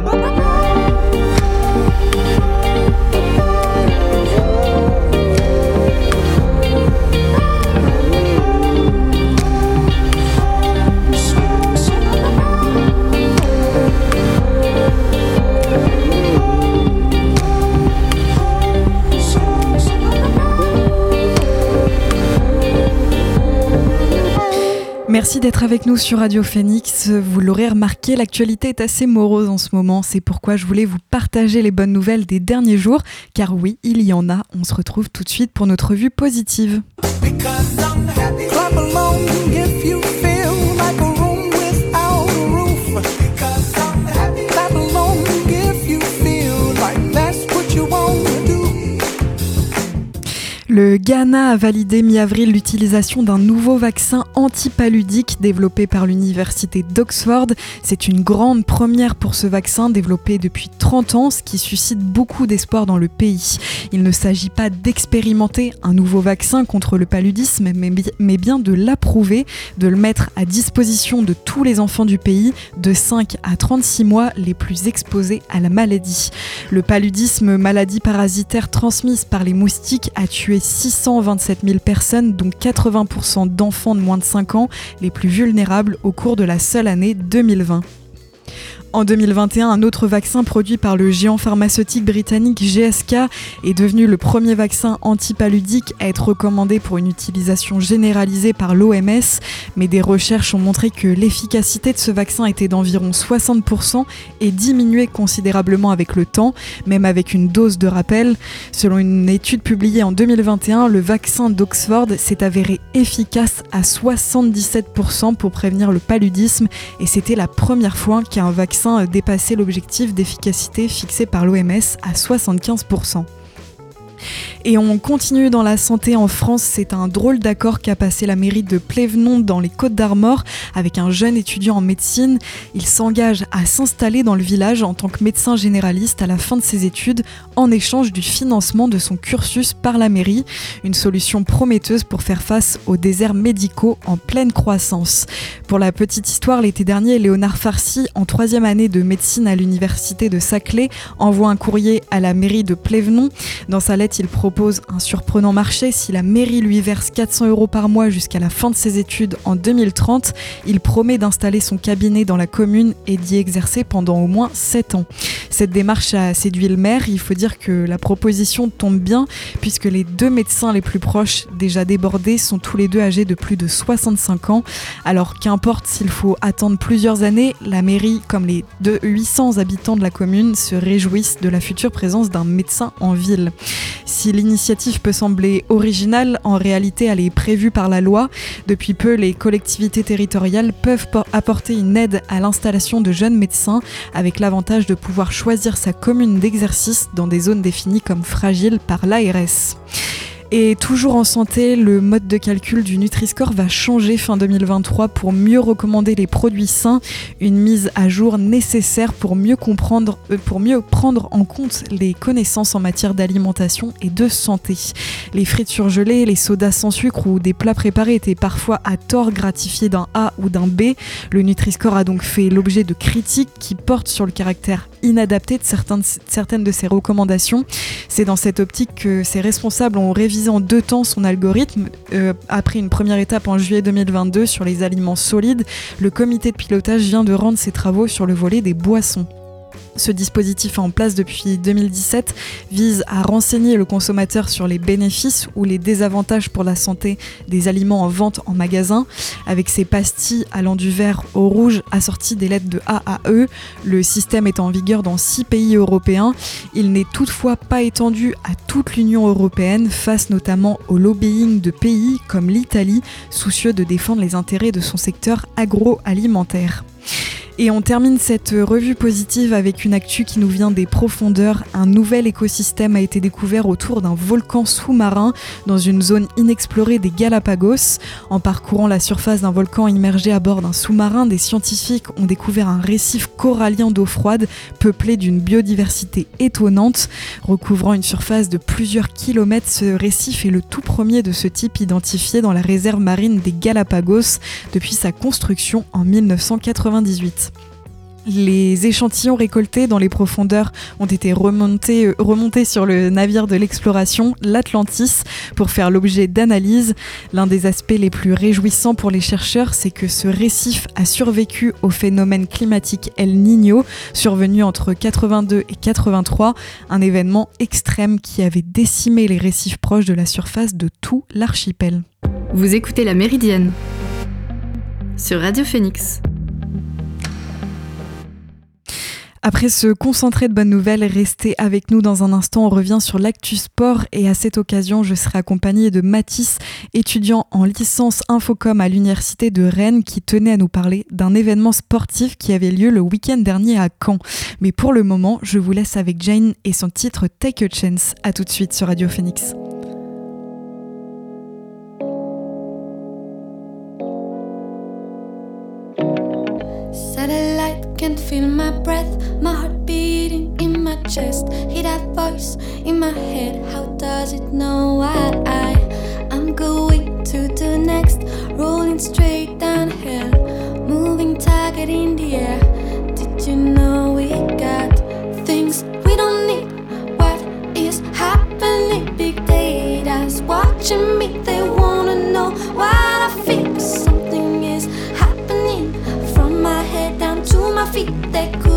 Bye-bye. Merci d'être avec nous sur Radio Phoenix. Vous l'aurez remarqué, l'actualité est assez morose en ce moment. C'est pourquoi je voulais vous partager les bonnes nouvelles des derniers jours. Car oui, il y en a. On se retrouve tout de suite pour notre vue positive. Le Ghana a validé mi-avril l'utilisation d'un nouveau vaccin antipaludique développé par l'université d'Oxford. C'est une grande première pour ce vaccin développé depuis 30 ans, ce qui suscite beaucoup d'espoir dans le pays. Il ne s'agit pas d'expérimenter un nouveau vaccin contre le paludisme, mais bien de l'approuver, de le mettre à disposition de tous les enfants du pays de 5 à 36 mois les plus exposés à la maladie. Le paludisme, maladie parasitaire transmise par les moustiques, a tué 627 000 personnes, dont 80% d'enfants de moins de 5 ans, les plus vulnérables au cours de la seule année 2020. En 2021, un autre vaccin produit par le géant pharmaceutique britannique GSK est devenu le premier vaccin antipaludique à être recommandé pour une utilisation généralisée par l'OMS, mais des recherches ont montré que l'efficacité de ce vaccin était d'environ 60% et diminuait considérablement avec le temps, même avec une dose de rappel. Selon une étude publiée en 2021, le vaccin d'Oxford s'est avéré efficace à 77% pour prévenir le paludisme et c'était la première fois qu'un vaccin dépasser l'objectif d'efficacité fixé par l'OMS à 75%. Et on continue dans la santé en France. C'est un drôle d'accord qu'a passé la mairie de Plévenon dans les Côtes d'Armor avec un jeune étudiant en médecine. Il s'engage à s'installer dans le village en tant que médecin généraliste à la fin de ses études en échange du financement de son cursus par la mairie. Une solution prometteuse pour faire face aux déserts médicaux en pleine croissance. Pour la petite histoire, l'été dernier, Léonard Farcy, en troisième année de médecine à l'université de Saclay, envoie un courrier à la mairie de Plévenon. Dans sa lettre, il propose un surprenant marché. Si la mairie lui verse 400 euros par mois jusqu'à la fin de ses études en 2030, il promet d'installer son cabinet dans la commune et d'y exercer pendant au moins 7 ans. Cette démarche a séduit le maire. Il faut dire que la proposition tombe bien puisque les deux médecins les plus proches, déjà débordés, sont tous les deux âgés de plus de 65 ans. Alors qu'importe s'il faut attendre plusieurs années, la mairie, comme les 800 habitants de la commune, se réjouissent de la future présence d'un médecin en ville. Si l'initiative peut sembler originale, en réalité elle est prévue par la loi. Depuis peu, les collectivités territoriales peuvent apporter une aide à l'installation de jeunes médecins avec l'avantage de pouvoir choisir sa commune d'exercice dans des zones définies comme fragiles par l'ARS. Et toujours en santé, le mode de calcul du Nutri-Score va changer fin 2023 pour mieux recommander les produits sains, une mise à jour nécessaire pour mieux comprendre, euh, pour mieux prendre en compte les connaissances en matière d'alimentation et de santé. Les frites surgelées, les sodas sans sucre ou des plats préparés étaient parfois à tort gratifiés d'un A ou d'un B. Le Nutri-Score a donc fait l'objet de critiques qui portent sur le caractère inadapté de certaines, certaines de ses recommandations. C'est dans cette optique que ses responsables ont révisé en deux temps son algorithme. Euh, après une première étape en juillet 2022 sur les aliments solides, le comité de pilotage vient de rendre ses travaux sur le volet des boissons. Ce dispositif en place depuis 2017 vise à renseigner le consommateur sur les bénéfices ou les désavantages pour la santé des aliments en vente en magasin. Avec ses pastilles allant du vert au rouge assorties des lettres de A à E, le système est en vigueur dans six pays européens. Il n'est toutefois pas étendu à toute l'Union européenne face notamment au lobbying de pays comme l'Italie, soucieux de défendre les intérêts de son secteur agroalimentaire. Et on termine cette revue positive avec une actu qui nous vient des profondeurs. Un nouvel écosystème a été découvert autour d'un volcan sous-marin dans une zone inexplorée des Galapagos. En parcourant la surface d'un volcan immergé à bord d'un sous-marin, des scientifiques ont découvert un récif corallien d'eau froide peuplé d'une biodiversité étonnante. Recouvrant une surface de plusieurs kilomètres, ce récif est le tout premier de ce type identifié dans la réserve marine des Galapagos depuis sa construction en 1998. Les échantillons récoltés dans les profondeurs ont été remontés, euh, remontés sur le navire de l'exploration, l'Atlantis, pour faire l'objet d'analyses. L'un des aspects les plus réjouissants pour les chercheurs, c'est que ce récif a survécu au phénomène climatique El Niño, survenu entre 82 et 83, un événement extrême qui avait décimé les récifs proches de la surface de tout l'archipel. Vous écoutez La Méridienne sur Radio Phoenix. Après ce concentré de bonnes nouvelles, restez avec nous dans un instant. On revient sur l'actu sport et à cette occasion, je serai accompagnée de Mathis, étudiant en licence Infocom à l'université de Rennes, qui tenait à nous parler d'un événement sportif qui avait lieu le week-end dernier à Caen. Mais pour le moment, je vous laisse avec Jane et son titre Take a Chance. À tout de suite sur Radio Phoenix. Can feel my breath, my heart beating in my chest. Hear that voice in my head. How does it know I am going to do next? Rolling straight downhill, moving target in the air. Did you know we got things we don't need? What is happening? Big data's watching me. Feet. They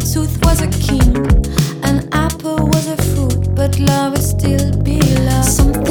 Bluetooth was a king, and Apple was a fruit, but love is still be. Something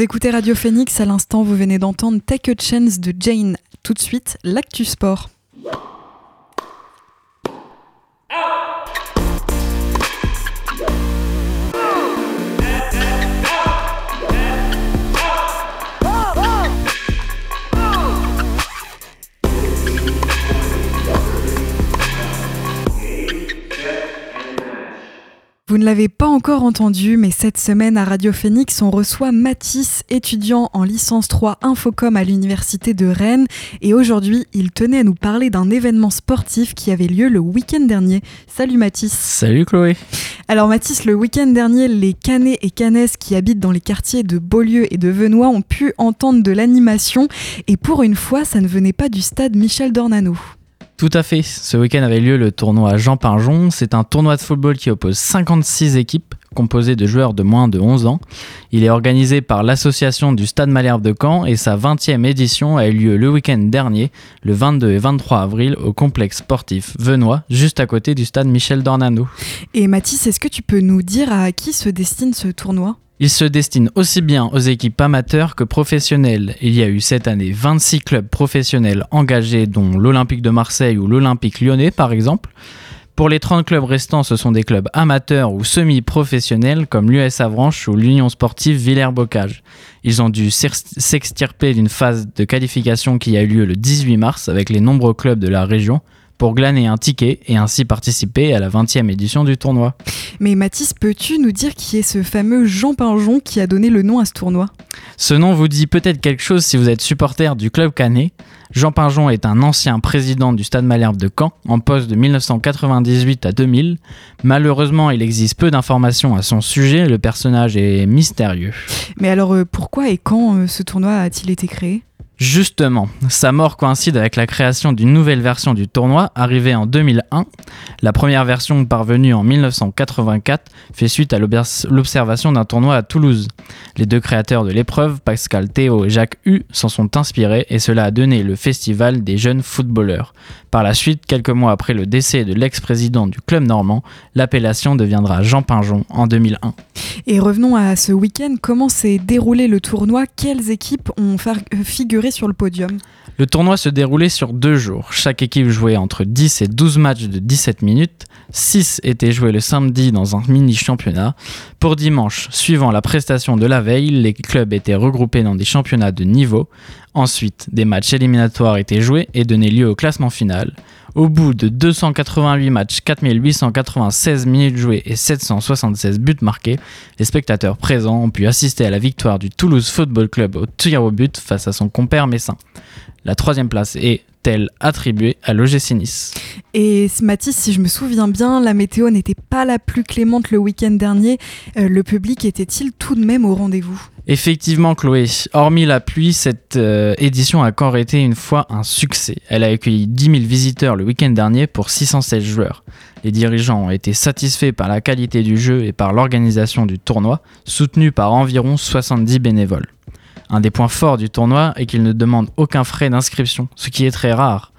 Vous écoutez Radio Phoenix, à l'instant vous venez d'entendre Take a Chance de Jane. Tout de suite, l'actu sport. Vous ne l'avez pas encore entendu, mais cette semaine à Radio Phoenix, on reçoit Mathis, étudiant en licence 3 Infocom à l'université de Rennes. Et aujourd'hui, il tenait à nous parler d'un événement sportif qui avait lieu le week-end dernier. Salut Mathis. Salut Chloé. Alors Mathis, le week-end dernier, les Canets et Canesses qui habitent dans les quartiers de Beaulieu et de Venoix ont pu entendre de l'animation. Et pour une fois, ça ne venait pas du stade Michel Dornano. Tout à fait. Ce week-end avait lieu le tournoi Jean Pinjon. C'est un tournoi de football qui oppose 56 équipes composées de joueurs de moins de 11 ans. Il est organisé par l'association du Stade Malherbe de Caen et sa 20e édition a eu lieu le week-end dernier, le 22 et 23 avril, au complexe sportif Venois, juste à côté du stade Michel Dornano. Et Mathis, est-ce que tu peux nous dire à qui se destine ce tournoi? Il se destine aussi bien aux équipes amateurs que professionnelles. Il y a eu cette année 26 clubs professionnels engagés, dont l'Olympique de Marseille ou l'Olympique lyonnais par exemple. Pour les 30 clubs restants, ce sont des clubs amateurs ou semi-professionnels comme l'US Avranches ou l'Union sportive Villers-Bocage. Ils ont dû s'extirper d'une phase de qualification qui a eu lieu le 18 mars avec les nombreux clubs de la région pour glaner un ticket et ainsi participer à la 20e édition du tournoi. Mais Mathis, peux-tu nous dire qui est ce fameux Jean Pinjon qui a donné le nom à ce tournoi? Ce nom vous dit peut-être quelque chose si vous êtes supporter du club canet. Jean Pinjon est un ancien président du Stade Malherbe de Caen, en poste de 1998 à 2000. Malheureusement, il existe peu d'informations à son sujet, le personnage est mystérieux. Mais alors euh, pourquoi et quand euh, ce tournoi a-t-il été créé? Justement, sa mort coïncide avec la création d'une nouvelle version du tournoi arrivée en 2001. La première version parvenue en 1984 fait suite à l'observation d'un tournoi à Toulouse. Les deux créateurs de l'épreuve, Pascal Théo et Jacques Hu, s'en sont inspirés et cela a donné le festival des jeunes footballeurs. Par la suite, quelques mois après le décès de l'ex-président du club normand, l'appellation deviendra Jean Pinjon en 2001. Et revenons à ce week-end, comment s'est déroulé le tournoi? Quelles équipes ont figuré le Le tournoi se déroulait sur deux jours. Chaque équipe jouait entre 10 et 12 matchs de 17 minutes. 6 étaient joués le samedi dans un mini-championnat. Pour dimanche, suivant la prestation de la veille, les clubs étaient regroupés dans des championnats de niveau. Ensuite, des matchs éliminatoires étaient joués et donnaient lieu au classement final. Au bout de 288 matchs, 4896 minutes jouées et 776 buts marqués, les spectateurs présents ont pu assister à la victoire du Toulouse Football Club au tir au but face à son compère messin. La troisième place est elle attribuée à l'OGC Nice. Et Mathis, si je me souviens bien, la météo n'était pas la plus clémente le week-end dernier. Euh, le public était-il tout de même au rendez-vous? Effectivement, Chloé, hormis la pluie, cette euh, édition a encore été une fois un succès. Elle a accueilli 10 000 visiteurs le week-end dernier pour 616 joueurs. Les dirigeants ont été satisfaits par la qualité du jeu et par l'organisation du tournoi, soutenu par environ 70 bénévoles. Un des points forts du tournoi est qu'il ne demande aucun frais d'inscription, ce qui est très rare.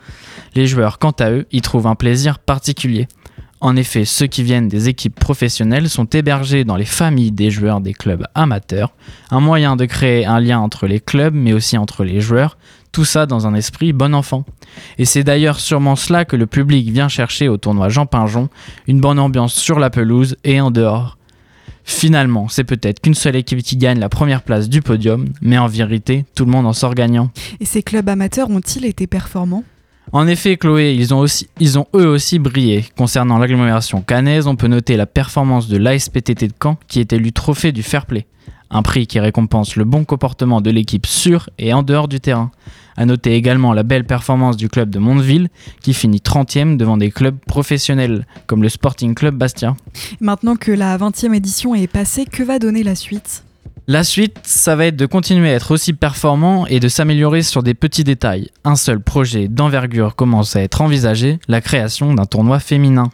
Les joueurs, quant à eux, y trouvent un plaisir particulier. En effet, ceux qui viennent des équipes professionnelles sont hébergés dans les familles des joueurs des clubs amateurs, un moyen de créer un lien entre les clubs mais aussi entre les joueurs, tout ça dans un esprit bon enfant. Et c'est d'ailleurs sûrement cela que le public vient chercher au tournoi Jean Pinjon, une bonne ambiance sur la pelouse et en dehors. Finalement, c'est peut-être qu'une seule équipe qui gagne la première place du podium, mais en vérité, tout le monde en sort gagnant. Et ces clubs amateurs ont-ils été performants? En effet, Chloé, ils ont, aussi, ils ont eux aussi brillé. Concernant l'agglomération cannaise, on peut noter la performance de l'ASPTT de Caen qui est élu trophée du fair play. Un prix qui récompense le bon comportement de l'équipe sur et en dehors du terrain. A noter également la belle performance du club de Mondeville qui finit 30e devant des clubs professionnels comme le Sporting Club Bastia. Maintenant que la 20e édition est passée, que va donner la suite? La suite, ça va être de continuer à être aussi performant et de s'améliorer sur des petits détails. Un seul projet d'envergure commence à être envisagé, la création d'un tournoi féminin.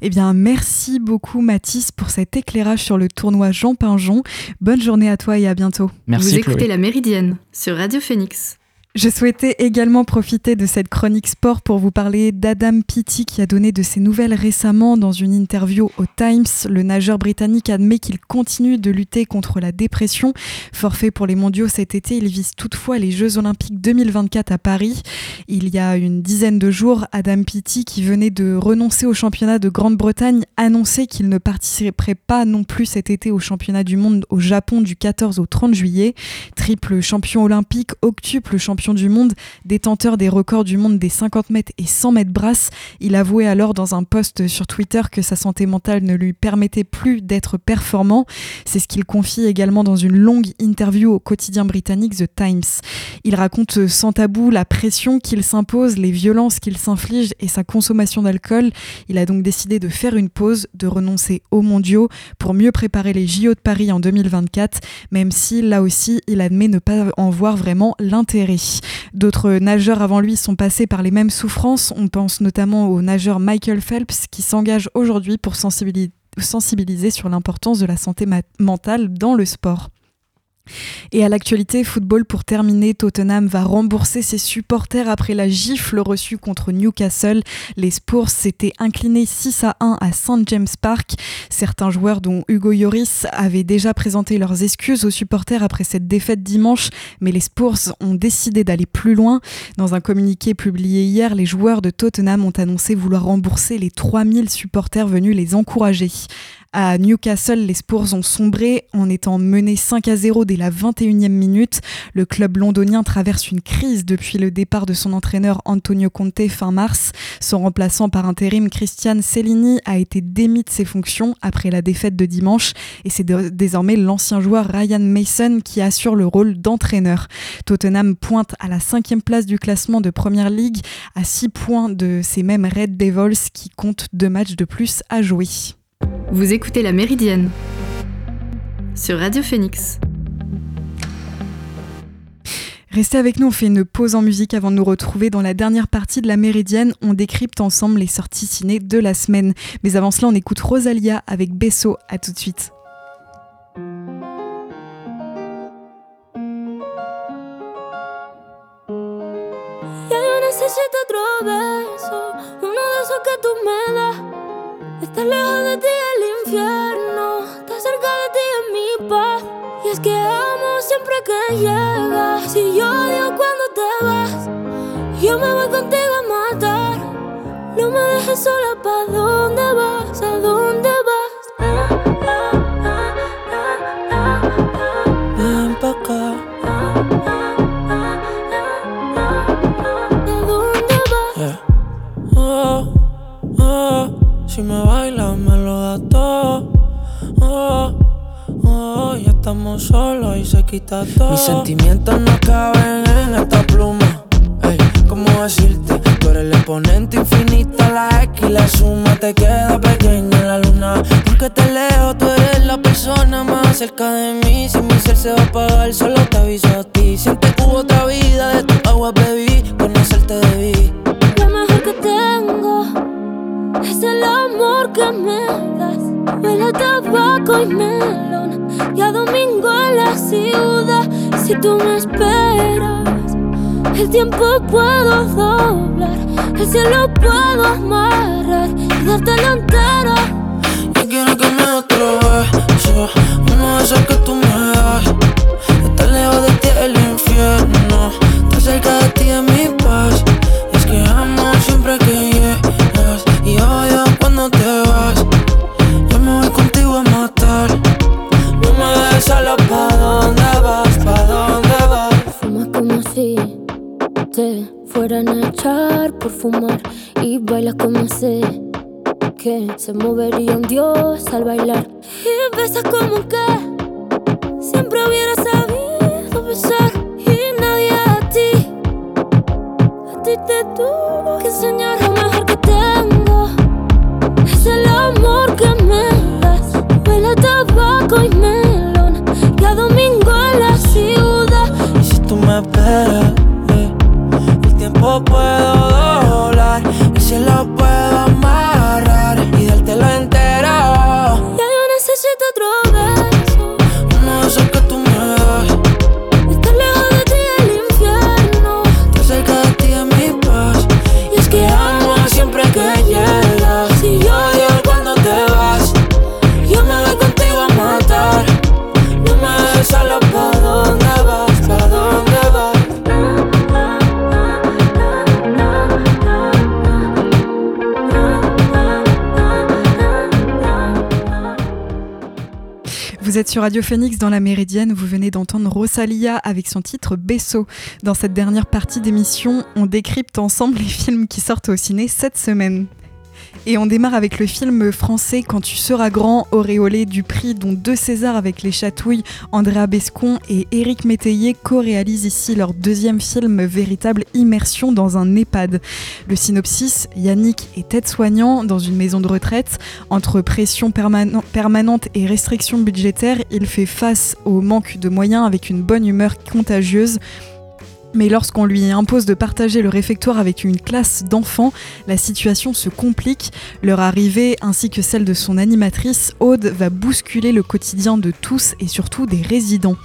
Eh bien, merci beaucoup Mathis pour cet éclairage sur le tournoi Jean Pinjon. Bonne journée à toi et à bientôt. Merci. Vous écoutez La Méridienne sur Radio Phoenix. Je souhaitais également profiter de cette chronique sport pour vous parler d'Adam Peaty qui a donné de ses nouvelles récemment dans une interview au Times. Le nageur britannique admet qu'il continue de lutter contre la dépression. Forfait pour les mondiaux cet été, il vise toutefois les Jeux olympiques 2024 à Paris. Il y a une dizaine de jours, Adam Peaty, qui venait de renoncer au championnat de Grande-Bretagne, annonçait qu'il ne participerait pas non plus cet été au championnat du monde au Japon du 14 au 30 juillet. Triple champion olympique, octuple champion du monde, détenteur des records du monde des 50 mètres et 100 mètres brasse. Il avouait alors dans un post sur Twitter que sa santé mentale ne lui permettait plus d'être performant. C'est ce qu'il confie également dans une longue interview au quotidien britannique The Times. Il raconte sans tabou la pression qu'il s'impose, les violences qu'il s'inflige et sa consommation d'alcool. Il a donc décidé de faire une pause, de renoncer aux mondiaux pour mieux préparer les JO de Paris en 2024, même si là aussi il admet ne pas en voir vraiment l'intérêt. D'autres nageurs avant lui sont passés par les mêmes souffrances. On pense notamment au nageur Michael Phelps qui s'engage aujourd'hui pour sensibiliser sur l'importance de la santé mentale dans le sport. Et à l'actualité, football pour terminer, Tottenham va rembourser ses supporters après la gifle reçue contre Newcastle. Les Spurs s'étaient inclinés 6 à 1 à St James Park. Certains joueurs, dont Hugo Lloris, avaient déjà présenté leurs excuses aux supporters après cette défaite dimanche, mais les Spurs ont décidé d'aller plus loin. Dans un communiqué publié hier, les joueurs de Tottenham ont annoncé vouloir rembourser les 3000 supporters venus les encourager. À Newcastle, les Spurs ont sombré en étant menés 5 à 0 dès la 21e minute. Le club londonien traverse une crise depuis le départ de son entraîneur Antonio Conte fin mars. Son remplaçant par intérim Christian Cellini a été démis de ses fonctions après la défaite de dimanche et c'est désormais l'ancien joueur Ryan Mason qui assure le rôle d'entraîneur. Tottenham pointe à la cinquième place du classement de Première League à 6 points de ces mêmes Red Devils qui comptent deux matchs de plus à jouer. Vous écoutez La Méridienne sur Radio Phoenix. Restez avec nous, on fait une pause en musique avant de nous retrouver dans la dernière partie de La Méridienne. On décrypte ensemble les sorties ciné de la semaine. Mais avant cela, on écoute Rosalia avec Besso. À tout de suite. Estar lejos de ti el infierno, estar cerca de ti es mi paz. Y es que amo siempre que llegas. Si yo odio cuando te vas, yo me voy contigo a matar. No me dejes sola, ¿pa' dónde vas? ¿A dónde vas? Quita todo. Mis sentimientos no la ciudad. Si tú me esperas, el tiempo puedo doblar. El cielo puedo amarrar y dártelo entero. Yo quiero que me otro beso Uno de esos que tú me das se movería un dios al bailar. Y besas como que siempre hubiera sabido besar. Y nadie a ti. A ti te tuvo que enseñar Vous êtes sur Radio Phoenix dans la Méridienne, vous venez d'entendre Rosalia avec son titre Besso. Dans cette dernière partie d'émission, on décrypte ensemble les films qui sortent au ciné cette semaine. Et on démarre avec le film français Quand tu seras grand, auréolé du prix dont deux Césars avec Les Chatouilles, Andrea Bescon et Éric Métayer co-réalisent ici leur deuxième film véritable immersion dans un EHPAD. Le synopsis, Yannick est aide-soignant dans une maison de retraite. Entre pression permane- permanente et restrictions budgétaires, il fait face au manque de moyens avec une bonne humeur contagieuse. Mais lorsqu'on lui impose de partager le réfectoire avec une classe d'enfants, la situation se complique. Leur arrivée, ainsi que celle de son animatrice, Aude, va bousculer le quotidien de tous et surtout des résidents.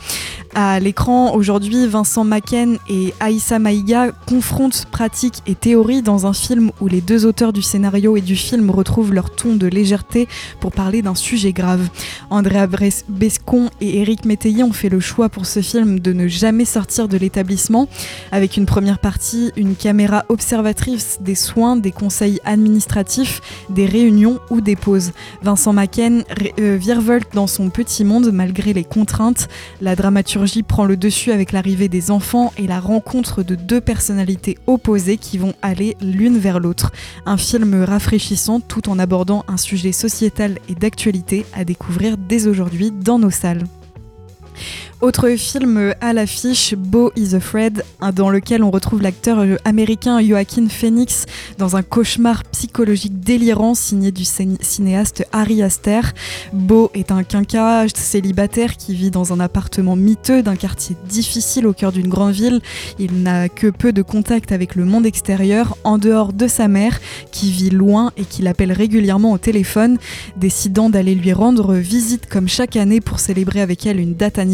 À l'écran, aujourd'hui, Vincent Macken et Aïssa Maïga confrontent pratique et théorie dans un film où les deux auteurs du scénario et du film retrouvent leur ton de légèreté pour parler d'un sujet grave. Andrea Bescon et Éric Métayer ont fait le choix pour ce film de ne jamais sortir de l'établissement, avec une première partie, une caméra observatrice des soins, des conseils administratifs, des réunions ou des pauses. Vincent Macken euh, virevolte dans son petit monde malgré les contraintes. La dramaturgie prend le dessus avec l'arrivée des enfants et la rencontre de deux personnalités opposées qui vont aller l'une vers l'autre. Un film rafraîchissant tout en abordant un sujet sociétal et d'actualité à découvrir dès aujourd'hui dans nos salles. Autre film à l'affiche, Beau is Afraid, dans lequel on retrouve l'acteur américain Joaquin Phoenix dans un cauchemar psychologique délirant signé du cinéaste Harry Aster. Beau est un quinca célibataire qui vit dans un appartement miteux d'un quartier difficile au cœur d'une grande ville. Il n'a que peu de contact avec le monde extérieur, en dehors de sa mère, qui vit loin et qui l'appelle régulièrement au téléphone, décidant d'aller lui rendre visite comme chaque année pour célébrer avec elle une date anniversaire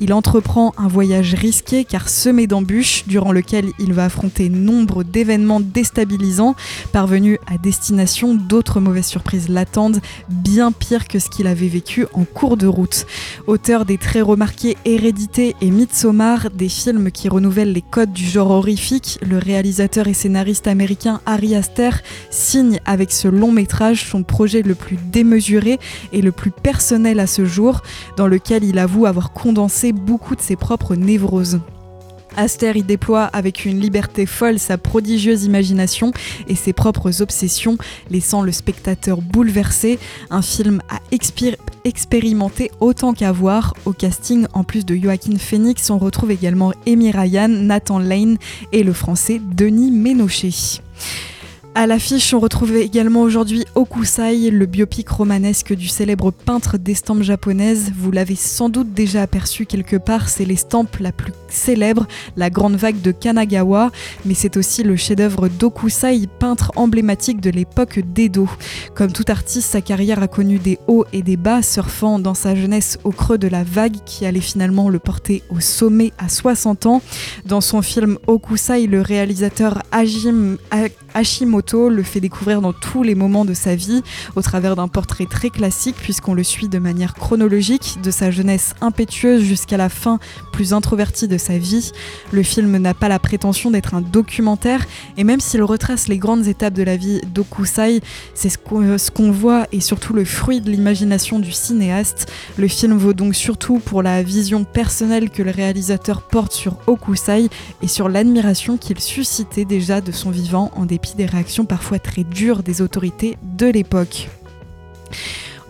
il entreprend un voyage risqué car semé d'embûches durant lequel il va affronter nombre d'événements déstabilisants. Parvenu à destination, d'autres mauvaises surprises l'attendent, bien pire que ce qu'il avait vécu en cours de route. Auteur des très remarqués Hérédité et Midsommar, des films qui renouvellent les codes du genre horrifique, le réalisateur et scénariste américain Ari Aster signe avec ce long métrage son projet le plus démesuré et le plus personnel à ce jour, dans lequel il avoir condenser beaucoup de ses propres névroses. Aster y déploie avec une liberté folle sa prodigieuse imagination et ses propres obsessions, laissant le spectateur bouleversé. Un film à expérimenter autant qu'à voir. Au casting, en plus de Joaquin Phoenix, on retrouve également Amy Ryan, Nathan Lane et le français Denis Ménochet. À l'affiche, on retrouve également aujourd'hui Okusai, le biopic romanesque du célèbre peintre d'estampes japonaises. Vous l'avez sans doute déjà aperçu quelque part, c'est l'estampe la plus célèbre, la grande vague de Kanagawa, mais c'est aussi le chef-d'œuvre d'Okusai, peintre emblématique de l'époque d'Edo. Comme tout artiste, sa carrière a connu des hauts et des bas, surfant dans sa jeunesse au creux de la vague qui allait finalement le porter au sommet à 60 ans. Dans son film Okusai, le réalisateur Hajime Hashimoto le fait découvrir dans tous les moments de sa vie au travers d'un portrait très classique puisqu'on le suit de manière chronologique de sa jeunesse impétueuse jusqu'à la fin plus introvertie de sa vie. Le film n'a pas la prétention d'être un documentaire et même s'il retrace les grandes étapes de la vie d'Okusai, c'est ce qu'on voit et surtout le fruit de l'imagination du cinéaste. Le film vaut donc surtout pour la vision personnelle que le réalisateur porte sur Okusai et sur l'admiration qu'il suscitait déjà de son vivant en des réactions parfois très dures des autorités de l'époque.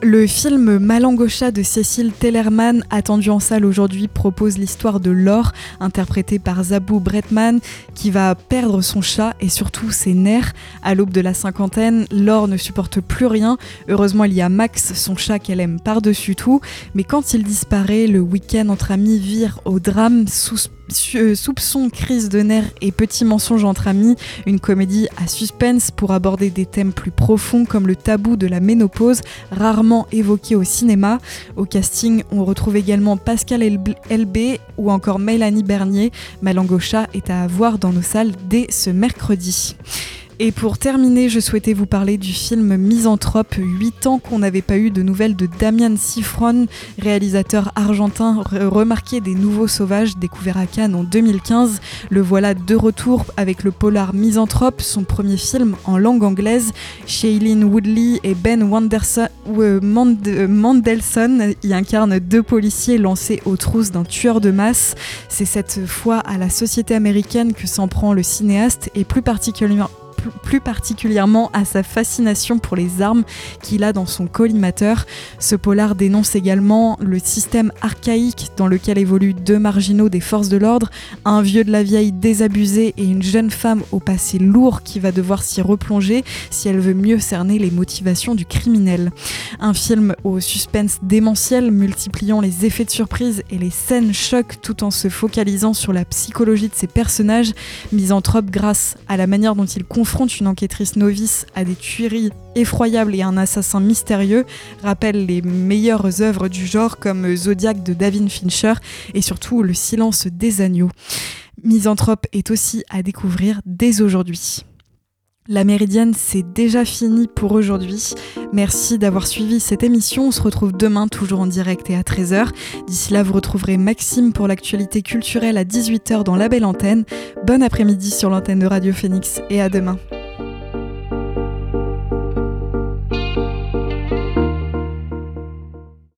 Le film Malangocha de Cécile Tellerman, attendu en salle aujourd'hui, propose l'histoire de Laure, interprétée par Zabou Bretman, qui va perdre son chat et surtout ses nerfs. À l'aube de la cinquantaine, Laure ne supporte plus rien. Heureusement, il y a Max, son chat qu'elle aime par-dessus tout. Mais quand il disparaît, le week-end entre amis vire au drame sous euh, soupçon, crise de nerfs et petits mensonges entre amis, une comédie à suspense pour aborder des thèmes plus profonds comme le tabou de la ménopause, rarement évoqué au cinéma. Au casting, on retrouve également Pascal LB ou encore Mélanie Bernier. Malangocha est à voir dans nos salles dès ce mercredi. Et pour terminer, je souhaitais vous parler du film Misanthrope. 8 ans qu'on n'avait pas eu de nouvelles de Damian Sifron, réalisateur argentin remarqué des Nouveaux Sauvages, découvert à Cannes en 2015. Le voilà de retour avec le polar Misanthrope, son premier film en langue anglaise. Shailene Woodley et Ben Wanderson, euh, Mandelson y incarnent deux policiers lancés aux trousses d'un tueur de masse. C'est cette fois à la société américaine que s'en prend le cinéaste et plus particulièrement plus particulièrement à sa fascination pour les armes qu'il a dans son collimateur. Ce polar dénonce également le système archaïque dans lequel évoluent deux marginaux des forces de l'ordre, un vieux de la vieille désabusé et une jeune femme au passé lourd qui va devoir s'y replonger si elle veut mieux cerner les motivations du criminel. Un film au suspense démentiel multipliant les effets de surprise et les scènes choc tout en se focalisant sur la psychologie de ses personnages, misanthropes grâce à la manière dont il confie une enquêtrice novice à des tueries effroyables et un assassin mystérieux rappelle les meilleures œuvres du genre comme Zodiac de David Fincher et surtout Le silence des agneaux. Misanthrope est aussi à découvrir dès aujourd'hui. La Méridienne, c'est déjà fini pour aujourd'hui. Merci d'avoir suivi cette émission. On se retrouve demain, toujours en direct et à 13h. D'ici là, vous retrouverez Maxime pour l'actualité culturelle à 18h dans la belle antenne. Bon après-midi sur l'antenne de Radio Phoenix et à demain.